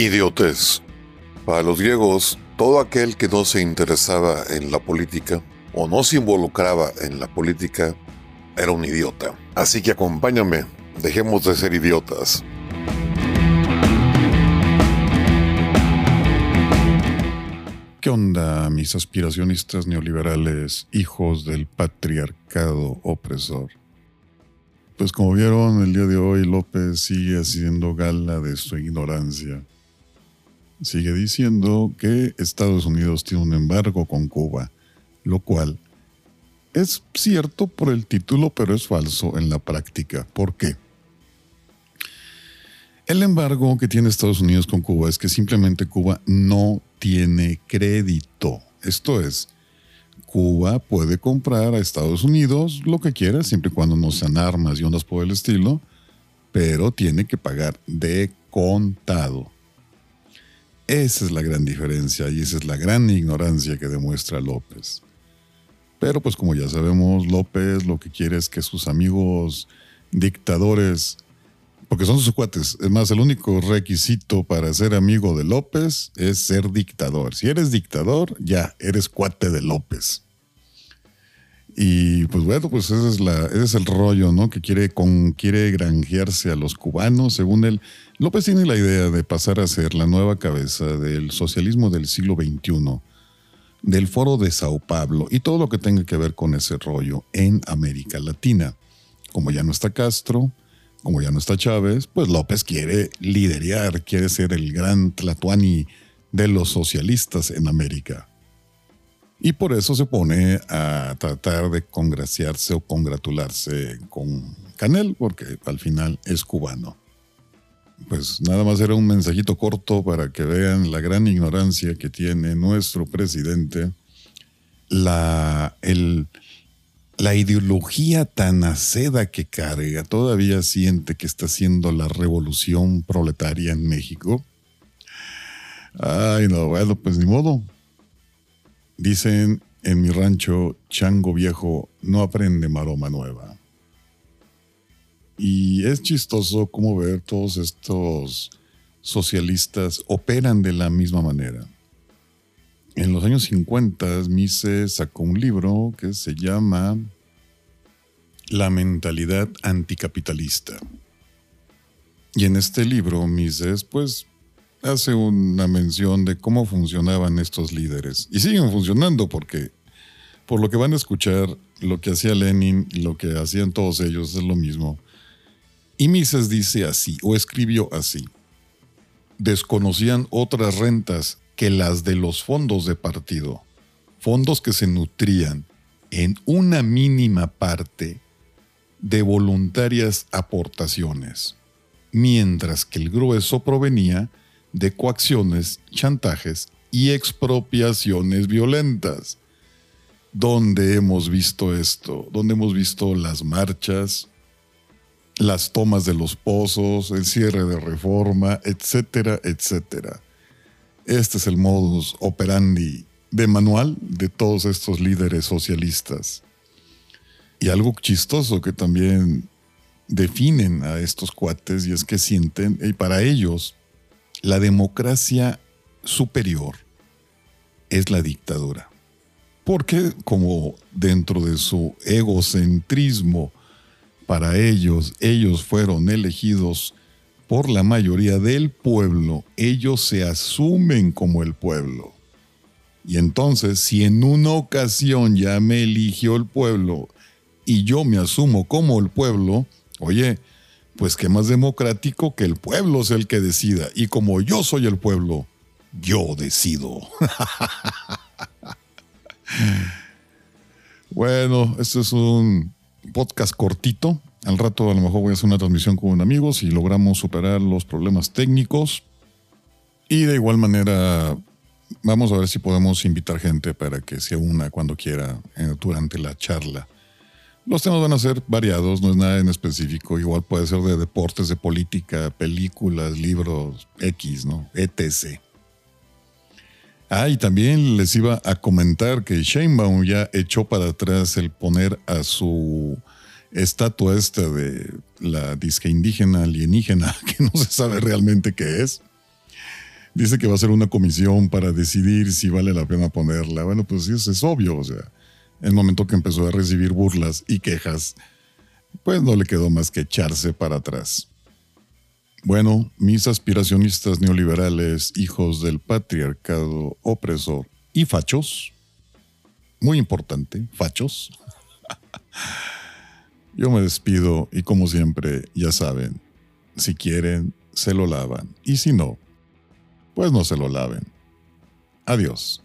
Idiotez. Para los griegos, todo aquel que no se interesaba en la política o no se involucraba en la política era un idiota. Así que acompáñame, dejemos de ser idiotas. ¿Qué onda, mis aspiracionistas neoliberales, hijos del patriarcado opresor? Pues como vieron, el día de hoy López sigue haciendo gala de su ignorancia sigue diciendo que Estados Unidos tiene un embargo con Cuba, lo cual es cierto por el título, pero es falso en la práctica. ¿Por qué? El embargo que tiene Estados Unidos con Cuba es que simplemente Cuba no tiene crédito. Esto es, Cuba puede comprar a Estados Unidos lo que quiera, siempre y cuando no sean armas y ondas por el estilo, pero tiene que pagar de contado. Esa es la gran diferencia y esa es la gran ignorancia que demuestra López. Pero pues como ya sabemos, López lo que quiere es que sus amigos dictadores, porque son sus cuates, es más, el único requisito para ser amigo de López es ser dictador. Si eres dictador, ya, eres cuate de López. Y pues bueno, pues ese es, la, ese es el rollo, ¿no? Que quiere, con, quiere granjearse a los cubanos, según él. López tiene la idea de pasar a ser la nueva cabeza del socialismo del siglo XXI, del foro de Sao Paulo y todo lo que tenga que ver con ese rollo en América Latina. Como ya no está Castro, como ya no está Chávez, pues López quiere liderar, quiere ser el gran Tlatuani de los socialistas en América. Y por eso se pone a tratar de congraciarse o congratularse con Canel, porque al final es cubano. Pues nada más era un mensajito corto para que vean la gran ignorancia que tiene nuestro presidente, la, la ideología tan aceda que carga, todavía siente que está haciendo la revolución proletaria en México. Ay, no, bueno, pues ni modo, Dicen en mi rancho, chango viejo no aprende maroma nueva. Y es chistoso como ver todos estos socialistas operan de la misma manera. En los años 50, Mises sacó un libro que se llama La mentalidad anticapitalista. Y en este libro, Mises, pues, hace una mención de cómo funcionaban estos líderes. Y siguen funcionando porque, por lo que van a escuchar, lo que hacía Lenin y lo que hacían todos ellos es lo mismo. Y Mises dice así, o escribió así. Desconocían otras rentas que las de los fondos de partido, fondos que se nutrían en una mínima parte de voluntarias aportaciones, mientras que el grueso provenía de coacciones, chantajes y expropiaciones violentas. ¿Dónde hemos visto esto? ¿Dónde hemos visto las marchas, las tomas de los pozos, el cierre de reforma, etcétera, etcétera? Este es el modus operandi de manual de todos estos líderes socialistas. Y algo chistoso que también definen a estos cuates y es que sienten, y para ellos, la democracia superior es la dictadura. Porque como dentro de su egocentrismo, para ellos, ellos fueron elegidos por la mayoría del pueblo, ellos se asumen como el pueblo. Y entonces, si en una ocasión ya me eligió el pueblo y yo me asumo como el pueblo, oye, pues qué más democrático que el pueblo sea el que decida. Y como yo soy el pueblo, yo decido. bueno, este es un podcast cortito. Al rato a lo mejor voy a hacer una transmisión con un amigo si logramos superar los problemas técnicos. Y de igual manera, vamos a ver si podemos invitar gente para que se una cuando quiera eh, durante la charla. Los temas van a ser variados, no es nada en específico. Igual puede ser de deportes, de política, películas, libros, X, ¿no? etc. Ah, y también les iba a comentar que Sheinbaum ya echó para atrás el poner a su estatua esta de la disque indígena alienígena, que no se sabe realmente qué es. Dice que va a ser una comisión para decidir si vale la pena ponerla. Bueno, pues eso es obvio. O sea, el momento que empezó a recibir burlas y quejas, pues no le quedó más que echarse para atrás. Bueno, mis aspiracionistas neoliberales, hijos del patriarcado opresor y fachos, muy importante, fachos. Yo me despido y como siempre, ya saben, si quieren, se lo lavan y si no, pues no se lo laven. Adiós.